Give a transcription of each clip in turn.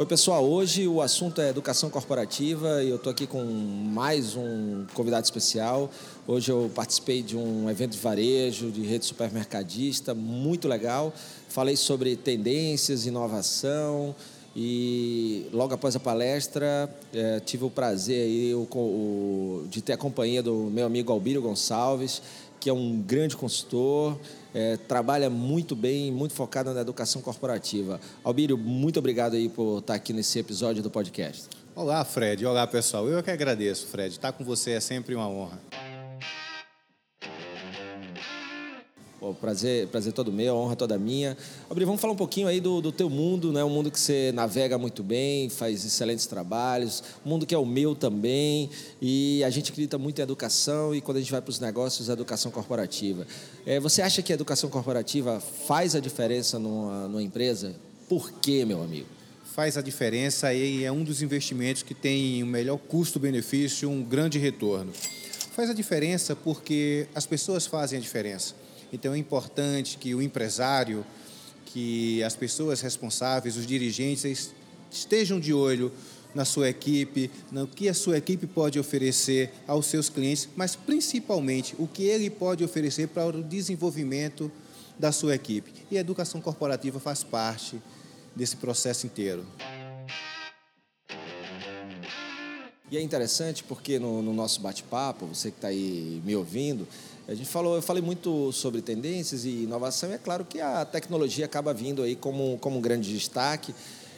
Oi, pessoal. Hoje o assunto é educação corporativa e eu estou aqui com mais um convidado especial. Hoje eu participei de um evento de varejo, de rede supermercadista, muito legal. Falei sobre tendências, inovação e logo após a palestra é, tive o prazer aí, o, o, de ter a companhia do meu amigo Albírio Gonçalves, que é um grande consultor, é, trabalha muito bem, muito focado na educação corporativa. Albírio, muito obrigado aí por estar aqui nesse episódio do podcast. Olá, Fred. Olá, pessoal. Eu que agradeço, Fred. Estar com você é sempre uma honra. Pô, prazer, prazer todo meu, honra toda minha. Abri, vamos falar um pouquinho aí do, do teu mundo, né? Um mundo que você navega muito bem, faz excelentes trabalhos, um mundo que é o meu também. E a gente acredita muito em educação e quando a gente vai para os negócios, a educação corporativa. É, você acha que a educação corporativa faz a diferença numa, numa empresa? Por quê, meu amigo? Faz a diferença e é um dos investimentos que tem o melhor custo-benefício, um grande retorno. Faz a diferença porque as pessoas fazem a diferença. Então é importante que o empresário, que as pessoas responsáveis, os dirigentes estejam de olho na sua equipe, no que a sua equipe pode oferecer aos seus clientes, mas principalmente o que ele pode oferecer para o desenvolvimento da sua equipe. E a educação corporativa faz parte desse processo inteiro. E é interessante porque no, no nosso bate-papo, você que está aí me ouvindo, a gente falou, eu falei muito sobre tendências e inovação, e é claro que a tecnologia acaba vindo aí como, como um grande destaque.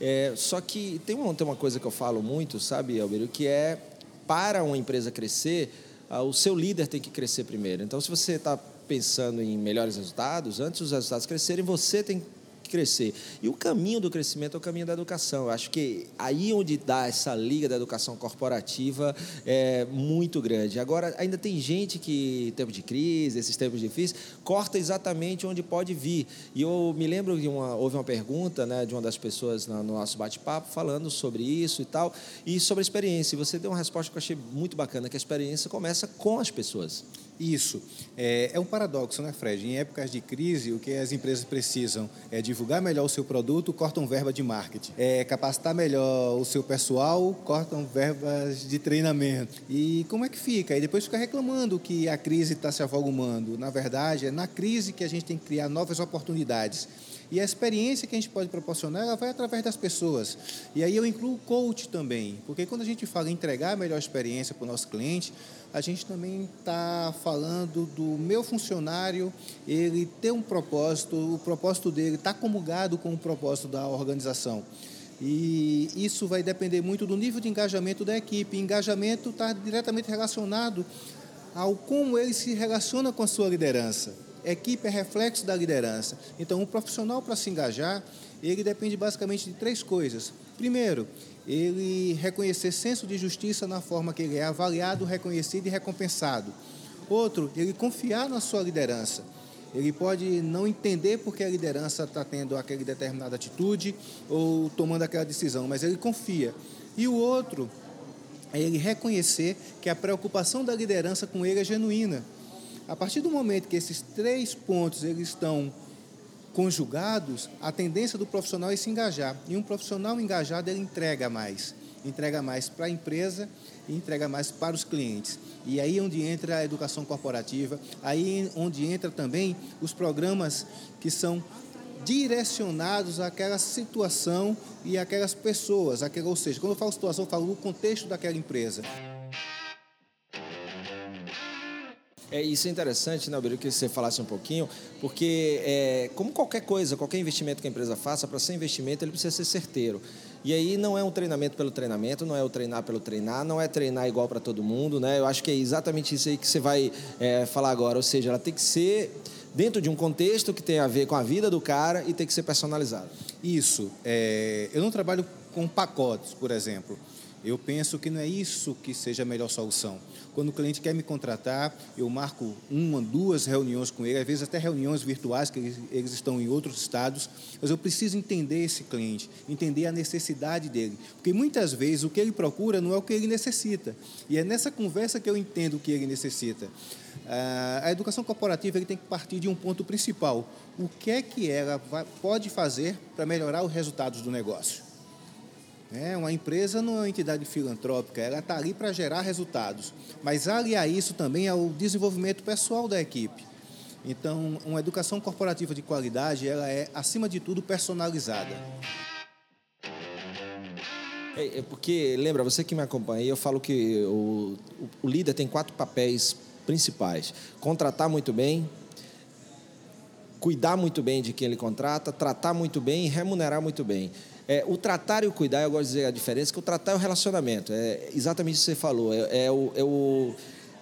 É, só que tem uma, tem uma coisa que eu falo muito, sabe, Albeiro, que é para uma empresa crescer, o seu líder tem que crescer primeiro. Então, se você está pensando em melhores resultados, antes dos resultados crescerem, você tem que crescer. E o caminho do crescimento é o caminho da educação. Eu acho que aí onde dá essa liga da educação corporativa é muito grande. Agora, ainda tem gente que, em tempos de crise, esses tempos difíceis, corta exatamente onde pode vir. E eu me lembro que uma, houve uma pergunta né, de uma das pessoas no nosso bate-papo falando sobre isso e tal, e sobre a experiência. E você deu uma resposta que eu achei muito bacana, que a experiência começa com as pessoas. Isso. É, é, um paradoxo, né, Fred? Em épocas de crise, o que as empresas precisam é divulgar melhor o seu produto, cortam verba de marketing. É capacitar melhor o seu pessoal, cortam verbas de treinamento. E como é que fica? E depois fica reclamando que a crise está se avolumando. Na verdade, é na crise que a gente tem que criar novas oportunidades. E a experiência que a gente pode proporcionar, ela vai através das pessoas. E aí eu incluo o coach também, porque quando a gente fala em entregar a melhor experiência para o nosso cliente, a gente também está falando do meu funcionário, ele ter um propósito, o propósito dele está comungado com o propósito da organização. E isso vai depender muito do nível de engajamento da equipe. Engajamento está diretamente relacionado ao como ele se relaciona com a sua liderança. Equipe é reflexo da liderança. Então, um profissional para se engajar, ele depende basicamente de três coisas. Primeiro, ele reconhecer senso de justiça na forma que ele é avaliado, reconhecido e recompensado. Outro, ele confiar na sua liderança. Ele pode não entender porque a liderança está tendo aquela determinada atitude ou tomando aquela decisão, mas ele confia. E o outro é ele reconhecer que a preocupação da liderança com ele é genuína. A partir do momento que esses três pontos eles estão conjugados, a tendência do profissional é se engajar. E um profissional engajado, ele entrega mais. Entrega mais para a empresa e entrega mais para os clientes. E aí é onde entra a educação corporativa, aí é onde entra também os programas que são direcionados àquela situação e àquelas pessoas. Aquela, ou seja, quando eu falo situação, eu falo o contexto daquela empresa. É, isso é interessante, né, Albeiro, que você falasse um pouquinho, porque é, como qualquer coisa, qualquer investimento que a empresa faça, para ser investimento, ele precisa ser certeiro. E aí não é um treinamento pelo treinamento, não é o treinar pelo treinar, não é treinar igual para todo mundo, né? Eu acho que é exatamente isso aí que você vai é, falar agora, ou seja, ela tem que ser dentro de um contexto que tem a ver com a vida do cara e tem que ser personalizado. Isso. É, eu não trabalho com pacotes, por exemplo. Eu penso que não é isso que seja a melhor solução. Quando o cliente quer me contratar, eu marco uma, duas reuniões com ele, às vezes até reuniões virtuais, que eles, estão em outros estados, mas eu preciso entender esse cliente, entender a necessidade dele. Porque muitas vezes o que ele procura não é o que ele necessita. E é nessa conversa que eu entendo o que ele necessita. A educação corporativa ele tem que partir de um ponto principal. O que é que ela pode fazer para melhorar os resultados do negócio? É, uma empresa não é uma entidade filantrópica, ela está ali para gerar resultados. Mas aliar isso também ao desenvolvimento pessoal da equipe. Então, uma educação corporativa de qualidade, ela é, acima de tudo, personalizada. É, é porque, lembra, você que me acompanha, eu falo que o, o líder tem quatro papéis principais: contratar muito bem, cuidar muito bem de quem ele contrata, tratar muito bem e remunerar muito bem. É, o tratar e o cuidar, eu gosto de dizer a diferença, que o tratar é o relacionamento. É exatamente isso que você falou. É, é, o, é o,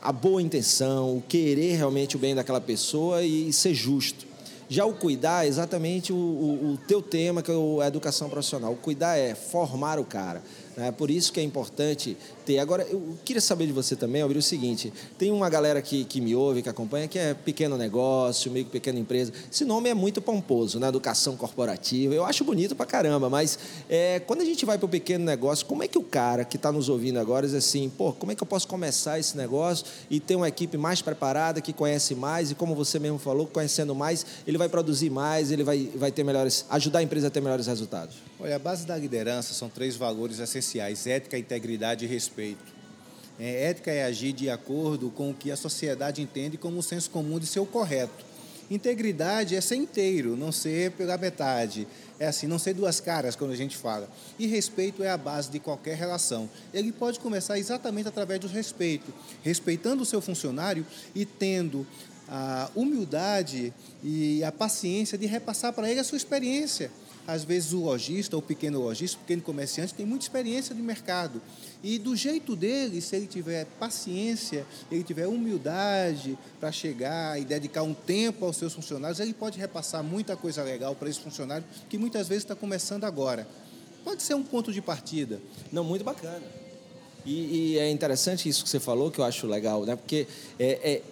a boa intenção, o querer realmente o bem daquela pessoa e, ser justo. Já o cuidar é exatamente o, o, o teu tema, que é a educação profissional. O cuidar é formar o cara. É por isso que é importante ter. Agora, eu queria saber de você também, Alviro, o seguinte: tem uma galera que, que me ouve, que acompanha, que é pequeno negócio, meio que pequena empresa. Esse nome é muito pomposo, né? Educação corporativa. Eu acho bonito pra caramba, mas é, quando a gente vai para o pequeno negócio, como é que o cara que está nos ouvindo agora diz assim, pô, como é que eu posso começar esse negócio e ter uma equipe mais preparada, que conhece mais, e como você mesmo falou, conhecendo mais, ele vai produzir mais, ele vai, vai ter melhores. ajudar a empresa a ter melhores resultados? Olha, a base da liderança são três valores essenciais: ética, integridade e respeito. É, ética é agir de acordo com o que a sociedade entende como o senso comum de ser o correto. Integridade é ser inteiro, não ser pela metade. É assim, não ser duas caras quando a gente fala. E respeito é a base de qualquer relação. Ele pode começar exatamente através do respeito, respeitando o seu funcionário e tendo a humildade e a paciência de repassar para ele a sua experiência às vezes o lojista, o pequeno lojista, o pequeno comerciante tem muita experiência de mercado. E do jeito dele, se ele tiver paciência, ele tiver humildade para chegar e dedicar um tempo aos seus funcionários, ele pode repassar muita coisa legal para esse funcionário que muitas vezes está começando agora. Pode ser um ponto de partida. Não, muito bacana. E, e, é interessante isso que você falou, que eu acho legal, né? Porque é, é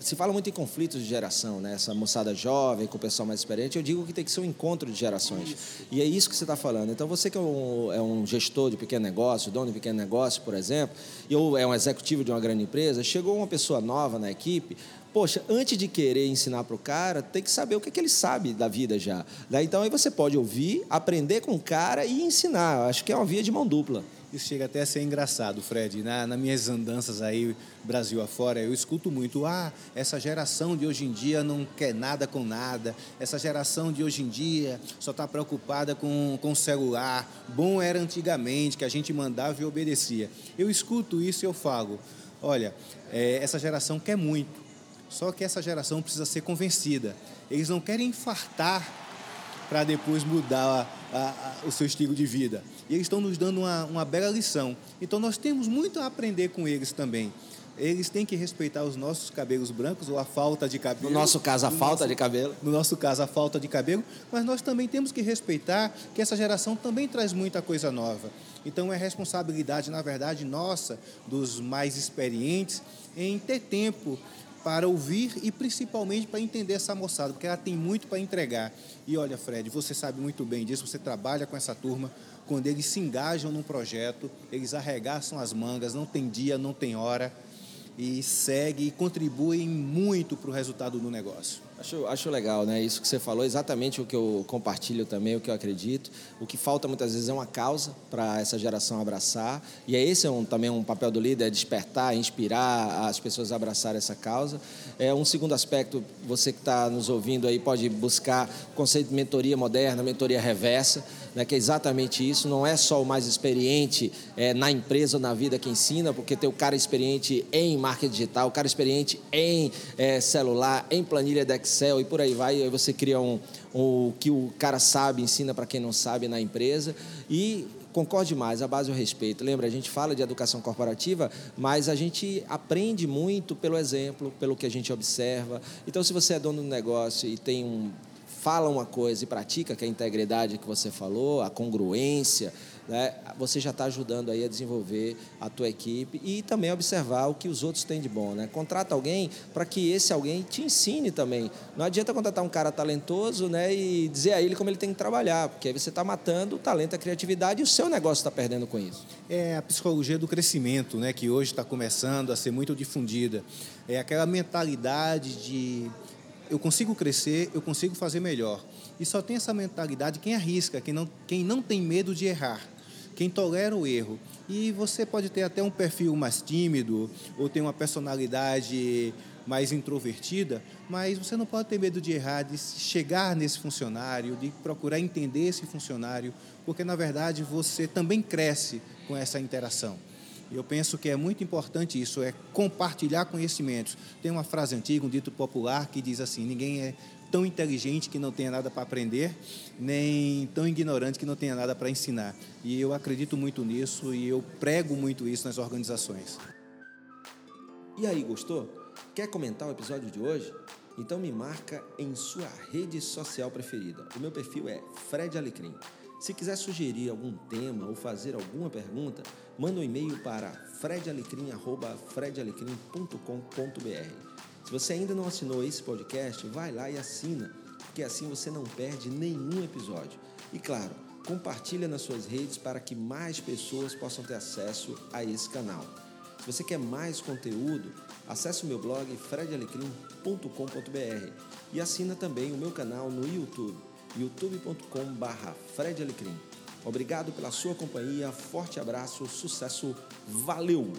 se fala muito em conflitos de geração, né? Essa moçada jovem com o pessoal mais experiente, eu digo que tem que ser um encontro de gerações. Isso. E é isso que você está falando. Então, você que é um, é um, gestor de pequeno negócio, dono de pequeno negócio, por exemplo, ou é um executivo de uma grande empresa, chegou uma pessoa nova na equipe, poxa, antes de querer ensinar para o cara, tem que saber o que, que ele sabe da vida já. Então, aí você pode ouvir, aprender com o cara e ensinar. Acho que é uma via de mão dupla. Isso chega até a ser engraçado, Fred. Na, nas minhas andanças aí, Brasil afora, eu escuto muito: ah, essa geração de hoje em dia não quer nada com nada, essa geração de hoje em dia só está preocupada com, com o celular. Bom era antigamente, que a gente mandava e obedecia. Eu escuto isso e eu falo: olha, é, essa geração quer muito, só que essa geração precisa ser convencida. Eles não querem infartar para depois mudar a, a, o seu estilo de vida. E eles estão nos dando uma, uma bela lição. Então nós temos muito a aprender com eles também eles têm que respeitar os nossos cabelos brancos ou a falta de cabelo. No nosso caso, a falta nosso, de cabelo. No nosso caso, a falta de cabelo. Mas nós também temos que respeitar que essa geração também traz muita coisa nova. Então é responsabilidade, na verdade, nossa, dos mais experientes, em ter tempo para ouvir e principalmente para entender essa moçada, porque ela tem muito para entregar. E olha, Fred, você sabe muito bem disso, você trabalha com essa turma, quando eles se engajam num projeto, eles arregaçam as mangas, não tem dia, não tem hora, e seguem e contribuem muito para o resultado do negócio. Acho, acho legal, né? Isso que você falou, exatamente o que eu compartilho também, o que eu acredito. O que falta muitas vezes é uma causa para essa geração abraçar. E é esse é um, também um papel do líder, é despertar, inspirar as pessoas a abraçar essa causa. É um segundo aspecto, você que está nos ouvindo aí pode buscar o conceito de mentoria moderna, mentoria reversa, né? que é exatamente isso. Não é só o mais experiente é, na empresa na vida que ensina, porque tem o cara experiente em marketing digital, o cara experiente em é, celular, em planilha da Excel e por aí vai. E aí você cria um o que o cara sabe, ensina para quem não sabe na empresa. E concorde mais, a base é o respeito. Lembra, a gente fala de educação corporativa, mas a gente aprende muito pelo exemplo, pelo que a gente observa. Então, se você é dono do negócio e tem um fala uma coisa e pratica, que é a integridade que você falou, a congruência, né, você já está ajudando aí a desenvolver a tua equipe e também observar o que os outros têm de bom. Né? Contrata alguém para que esse alguém te ensine também. Não adianta contratar um cara talentoso né, e dizer a ele como ele tem que trabalhar, porque aí você está matando o talento, a criatividade e o seu negócio está perdendo com isso. É a psicologia do crescimento, né, que hoje está começando a ser muito difundida. É aquela mentalidade de eu consigo crescer, eu consigo fazer melhor. E só tem essa mentalidade quem arrisca, quem não, quem não tem medo de errar quem tolera o erro. E você pode ter até um perfil mais tímido ou ter uma personalidade mais introvertida, mas você não pode ter medo de errar, de chegar nesse funcionário, de procurar entender esse funcionário, porque na verdade você também cresce com essa interação. Eu penso que é muito importante isso, é compartilhar conhecimentos. Tem uma frase antiga, um dito popular, que diz assim: ninguém é tão inteligente que não tenha nada para aprender, nem tão ignorante que não tenha nada para ensinar. E eu acredito muito nisso e eu prego muito isso nas organizações. E aí, gostou? Quer comentar o episódio de hoje? Então me marca em sua rede social preferida. O meu perfil é Fred Alecrim. Se quiser sugerir algum tema ou fazer alguma pergunta, manda um e-mail para fredalecrim@fredalecrim.com.br. Se você ainda não assinou esse podcast, vai lá e assina, porque assim você não perde nenhum episódio. E claro, compartilha nas suas redes para que mais pessoas possam ter acesso a esse canal. Se você quer mais conteúdo, acesse o meu blog fredalecrim.com.br e assina também o meu canal no YouTube, youtube.com.br fredalecrim. Obrigado pela sua companhia, forte abraço, sucesso, valeu!